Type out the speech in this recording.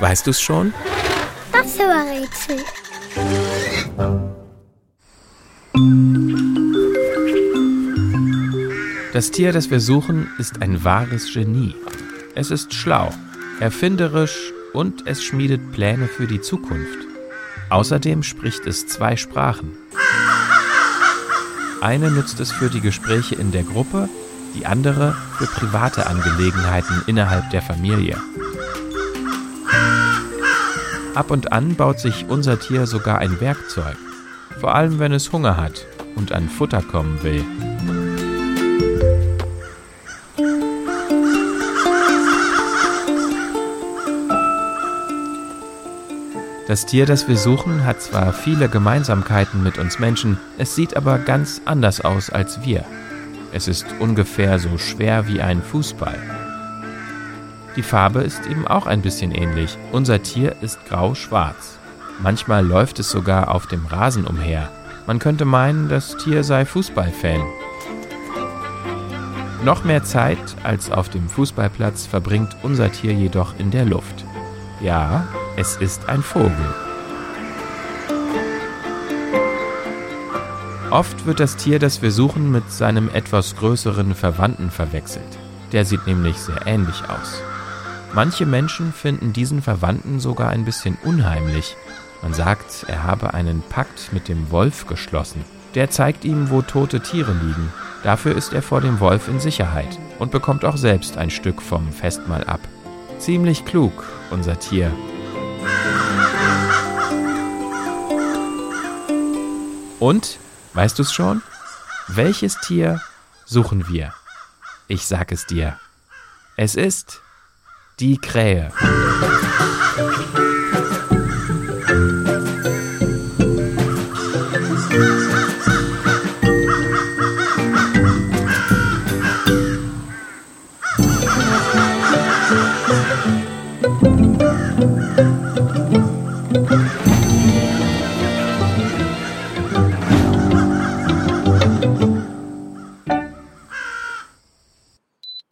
Weißt du's schon? Das war Rätsel. Das Tier, das wir suchen, ist ein wahres Genie. Es ist schlau, erfinderisch und es schmiedet Pläne für die Zukunft. Außerdem spricht es zwei Sprachen. Eine nützt es für die Gespräche in der Gruppe, die andere für private Angelegenheiten innerhalb der Familie. Ab und an baut sich unser Tier sogar ein Werkzeug, vor allem wenn es Hunger hat und an Futter kommen will. Das Tier, das wir suchen, hat zwar viele Gemeinsamkeiten mit uns Menschen, es sieht aber ganz anders aus als wir. Es ist ungefähr so schwer wie ein Fußball. Die Farbe ist eben auch ein bisschen ähnlich. Unser Tier ist grau-schwarz. Manchmal läuft es sogar auf dem Rasen umher. Man könnte meinen, das Tier sei Fußballfan. Noch mehr Zeit als auf dem Fußballplatz verbringt unser Tier jedoch in der Luft. Ja, es ist ein Vogel. Oft wird das Tier, das wir suchen, mit seinem etwas größeren Verwandten verwechselt. Der sieht nämlich sehr ähnlich aus. Manche Menschen finden diesen Verwandten sogar ein bisschen unheimlich. Man sagt, er habe einen Pakt mit dem Wolf geschlossen. Der zeigt ihm, wo tote Tiere liegen. Dafür ist er vor dem Wolf in Sicherheit und bekommt auch selbst ein Stück vom Festmahl ab. Ziemlich klug, unser Tier. Und, weißt du's schon? Welches Tier suchen wir? Ich sag es dir. Es ist die Krähe.